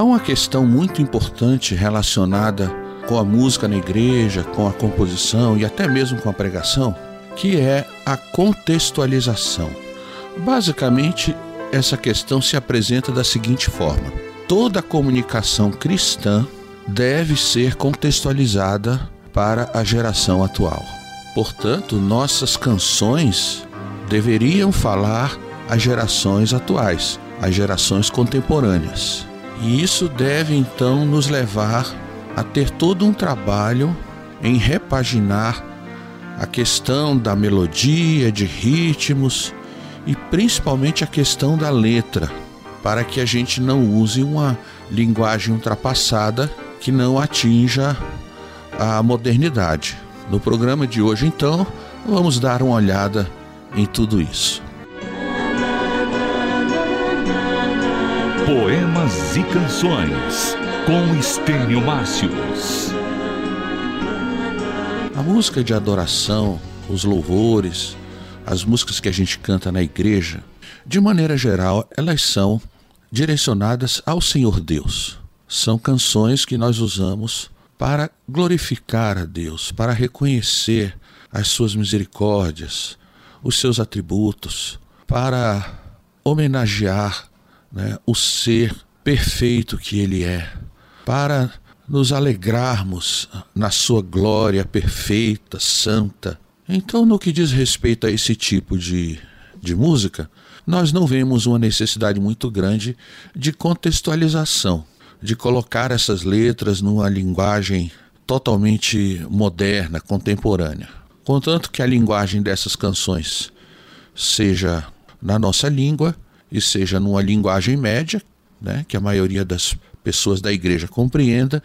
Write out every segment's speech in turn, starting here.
Há uma questão muito importante relacionada com a música na igreja, com a composição e até mesmo com a pregação, que é a contextualização. Basicamente, essa questão se apresenta da seguinte forma: toda comunicação cristã deve ser contextualizada para a geração atual. Portanto, nossas canções deveriam falar às gerações atuais, às gerações contemporâneas. E isso deve então nos levar a ter todo um trabalho em repaginar a questão da melodia, de ritmos e principalmente a questão da letra, para que a gente não use uma linguagem ultrapassada que não atinja a modernidade. No programa de hoje, então, vamos dar uma olhada em tudo isso. Poemas e Canções com Estênio Márcios. A música de adoração, os louvores, as músicas que a gente canta na igreja, de maneira geral, elas são direcionadas ao Senhor Deus. São canções que nós usamos para glorificar a Deus, para reconhecer as suas misericórdias, os seus atributos, para homenagear né, o ser perfeito que Ele é, para nos alegrarmos na Sua glória perfeita, santa. Então, no que diz respeito a esse tipo de, de música, nós não vemos uma necessidade muito grande de contextualização, de colocar essas letras numa linguagem totalmente moderna, contemporânea. Contanto que a linguagem dessas canções seja na nossa língua e seja numa linguagem média, né, que a maioria das pessoas da igreja compreenda,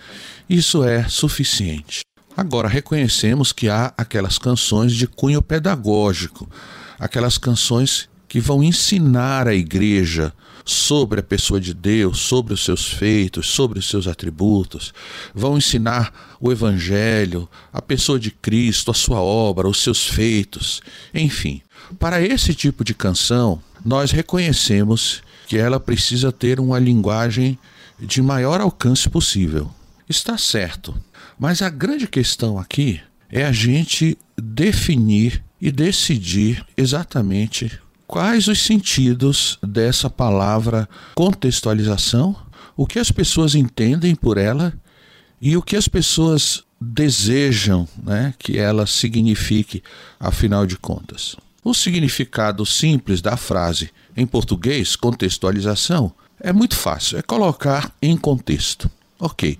isso é suficiente. Agora, reconhecemos que há aquelas canções de cunho pedagógico, aquelas canções que vão ensinar a igreja sobre a pessoa de Deus, sobre os seus feitos, sobre os seus atributos, vão ensinar o Evangelho, a pessoa de Cristo, a sua obra, os seus feitos, enfim. Para esse tipo de canção, nós reconhecemos que ela precisa ter uma linguagem de maior alcance possível. Está certo, mas a grande questão aqui é a gente definir e decidir exatamente quais os sentidos dessa palavra contextualização, o que as pessoas entendem por ela e o que as pessoas desejam né, que ela signifique, afinal de contas. O significado simples da frase em português, contextualização, é muito fácil, é colocar em contexto. Ok,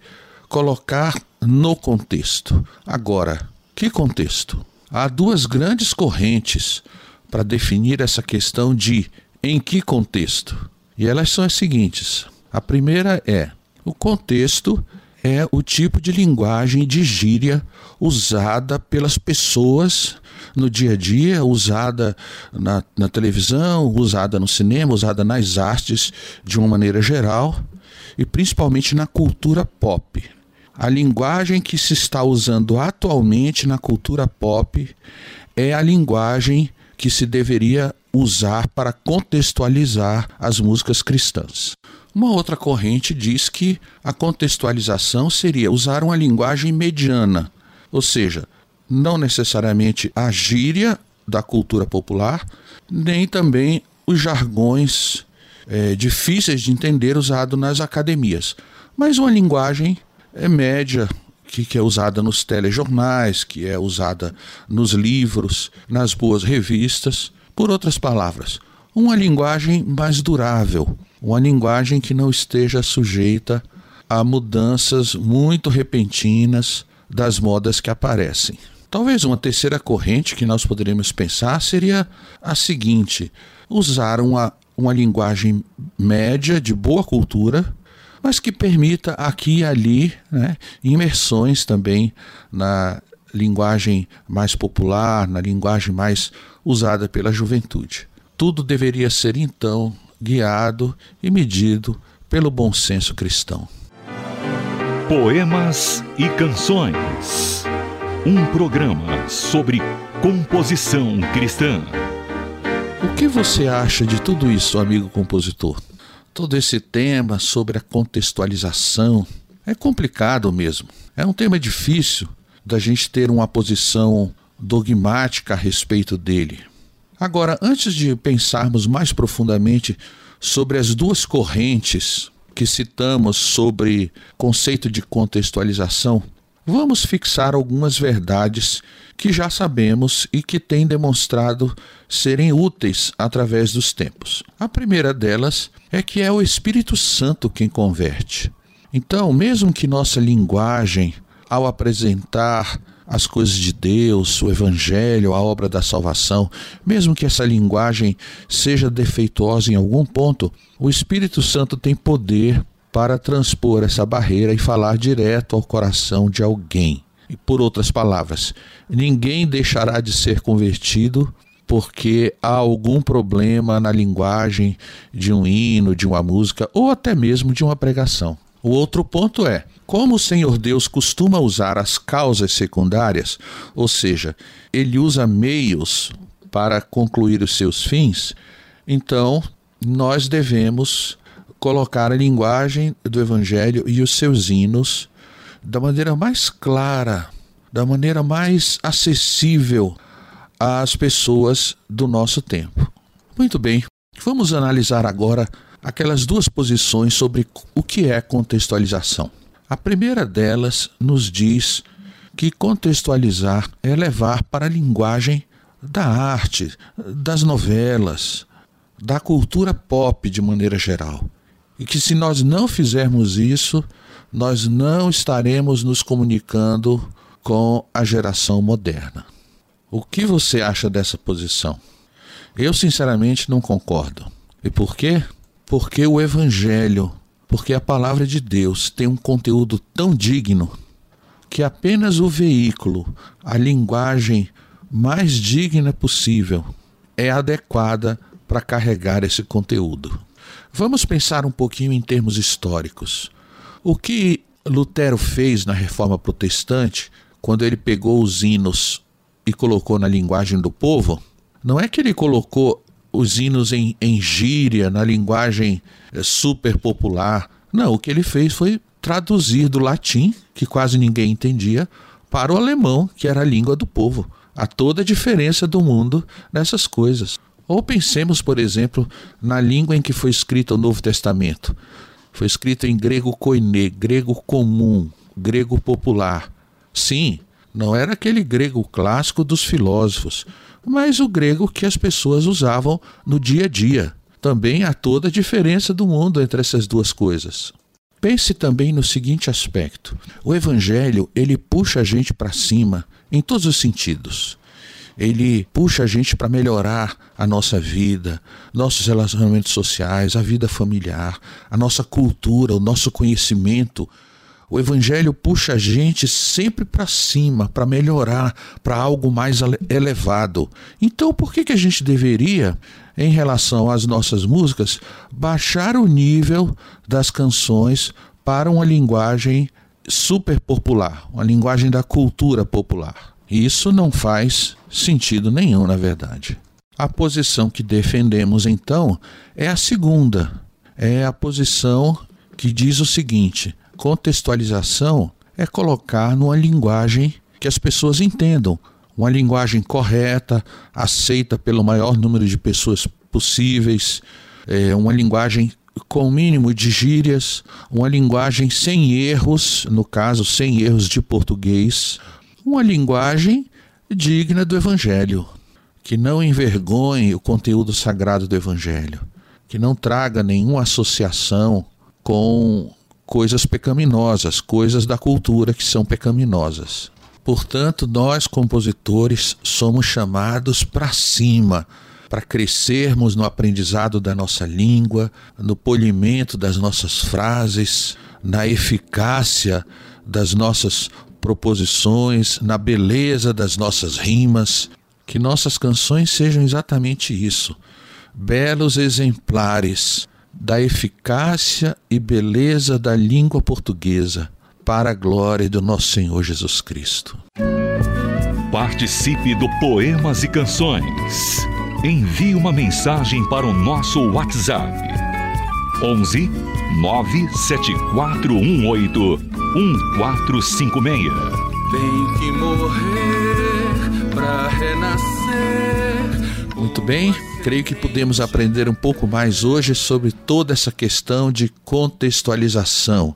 colocar no contexto. Agora, que contexto? Há duas grandes correntes para definir essa questão de em que contexto. E elas são as seguintes: a primeira é o contexto é o tipo de linguagem de gíria usada pelas pessoas no dia a dia, usada na, na, televisão, usada no cinema, usada nas artes de uma maneira geral e principalmente na cultura pop. A linguagem que se está usando atualmente na cultura pop é a linguagem que se deveria usar para contextualizar as músicas cristãs. Uma outra corrente diz que a contextualização seria usar uma linguagem mediana, ou seja, não necessariamente a gíria da cultura popular, nem também os jargões é, difíceis de entender usados nas academias, mas uma linguagem é, média, que, que é usada nos telejornais, que é usada nos livros, nas boas revistas. Por outras palavras, uma linguagem mais durável, uma linguagem que não esteja sujeita a mudanças muito repentinas das modas que aparecem. Talvez uma terceira corrente que nós poderíamos pensar seria a seguinte: usar uma, uma linguagem média, de boa cultura, mas que permita aqui e ali né, imersões também na linguagem mais popular, na linguagem mais usada pela juventude. Tudo deveria ser então guiado e medido pelo bom senso cristão. Poemas e Canções. Um programa sobre composição cristã. O que você acha de tudo isso, amigo compositor? Todo esse tema sobre a contextualização é complicado mesmo. É um tema difícil da gente ter uma posição dogmática a respeito dele. Agora, antes de pensarmos mais profundamente sobre as duas correntes que citamos sobre conceito de contextualização, vamos fixar algumas verdades que já sabemos e que têm demonstrado serem úteis através dos tempos. A primeira delas é que é o Espírito Santo quem converte. Então, mesmo que nossa linguagem, ao apresentar as coisas de Deus, o Evangelho, a obra da salvação, mesmo que essa linguagem seja defeituosa em algum ponto, o Espírito Santo tem poder para transpor essa barreira e falar direto ao coração de alguém. E por outras palavras, ninguém deixará de ser convertido porque há algum problema na linguagem de um hino, de uma música ou até mesmo de uma pregação. O outro ponto é: como o Senhor Deus costuma usar as causas secundárias, ou seja, ele usa meios para concluir os seus fins, então nós devemos colocar a linguagem do Evangelho e os seus hinos da maneira mais clara, da maneira mais acessível às pessoas do nosso tempo. Muito bem, vamos analisar agora aquelas duas posições sobre o que é contextualização. A primeira delas nos diz que contextualizar é levar para a linguagem da arte, das novelas, da cultura pop de maneira geral. E que se nós não fizermos isso, nós não estaremos nos comunicando com a geração moderna. O que você acha dessa posição? Eu, sinceramente, não concordo. E por quê? Porque o Evangelho porque a palavra de Deus tem um conteúdo tão digno que apenas o veículo, a linguagem mais digna possível, é adequada para carregar esse conteúdo. Vamos pensar um pouquinho em termos históricos. O que Lutero fez na Reforma Protestante, quando ele pegou os hinos e colocou na linguagem do povo, não é que ele colocou os hinos em, em gíria, na linguagem é, super popular. Não, o que ele fez foi traduzir do latim, que quase ninguém entendia, para o alemão, que era a língua do povo. Há toda a diferença do mundo nessas coisas. Ou pensemos, por exemplo, na língua em que foi escrito o Novo Testamento. Foi escrito em grego koiné, grego comum, grego popular. Sim, não era aquele grego clássico dos filósofos, mas o grego que as pessoas usavam no dia a dia. Também há toda a diferença do mundo entre essas duas coisas. Pense também no seguinte aspecto: o evangelho, ele puxa a gente para cima em todos os sentidos. Ele puxa a gente para melhorar a nossa vida, nossos relacionamentos sociais, a vida familiar, a nossa cultura, o nosso conhecimento, o Evangelho puxa a gente sempre para cima, para melhorar, para algo mais elevado. Então, por que, que a gente deveria, em relação às nossas músicas, baixar o nível das canções para uma linguagem super popular, uma linguagem da cultura popular? Isso não faz sentido nenhum, na verdade. A posição que defendemos, então, é a segunda. É a posição que diz o seguinte Contextualização é colocar numa linguagem que as pessoas entendam, uma linguagem correta, aceita pelo maior número de pessoas possíveis, é, uma linguagem com o mínimo de gírias, uma linguagem sem erros, no caso, sem erros de português, uma linguagem digna do Evangelho, que não envergonhe o conteúdo sagrado do Evangelho, que não traga nenhuma associação com coisas pecaminosas, coisas da cultura que são pecaminosas. Portanto, nós compositores somos chamados para cima, para crescermos no aprendizado da nossa língua, no polimento das nossas frases, na eficácia das nossas proposições, na beleza das nossas rimas. Que nossas canções sejam exatamente isso: belos exemplares da eficácia e beleza da língua portuguesa, para a glória do nosso Senhor Jesus Cristo. Participe do Poemas e Canções. Envie uma mensagem para o nosso WhatsApp. 11 97418 1456. Tem que morrer para renascer. Muito bem, creio que podemos aprender um pouco mais hoje sobre toda essa questão de contextualização,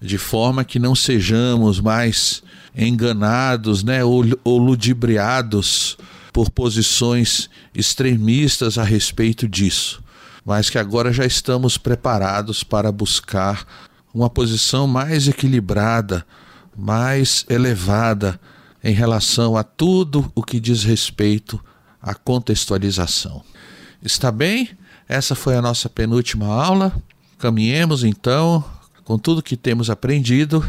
de forma que não sejamos mais enganados né, ou, ou ludibriados por posições extremistas a respeito disso, mas que agora já estamos preparados para buscar uma posição mais equilibrada, mais elevada em relação a tudo o que diz respeito à contextualização. Está bem? Essa foi a nossa penúltima aula. Caminhemos então com tudo que temos aprendido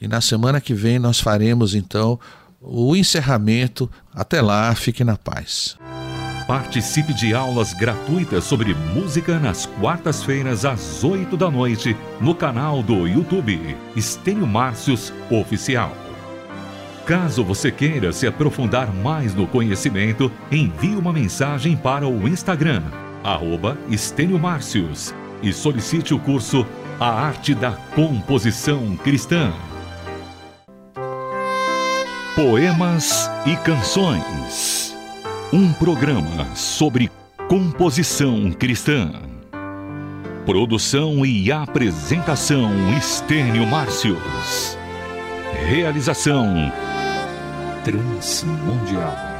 e na semana que vem nós faremos então o encerramento. Até lá, fique na paz. Participe de aulas gratuitas sobre música nas quartas-feiras às 8 da noite no canal do YouTube Estênio Márcios Oficial. Caso você queira se aprofundar mais no conhecimento, envie uma mensagem para o Instagram, Estênio Márcios, e solicite o curso A Arte da Composição Cristã. Poemas e Canções. Um programa sobre composição cristã. Produção e apresentação Estênio Márcios. Realização Transmundial.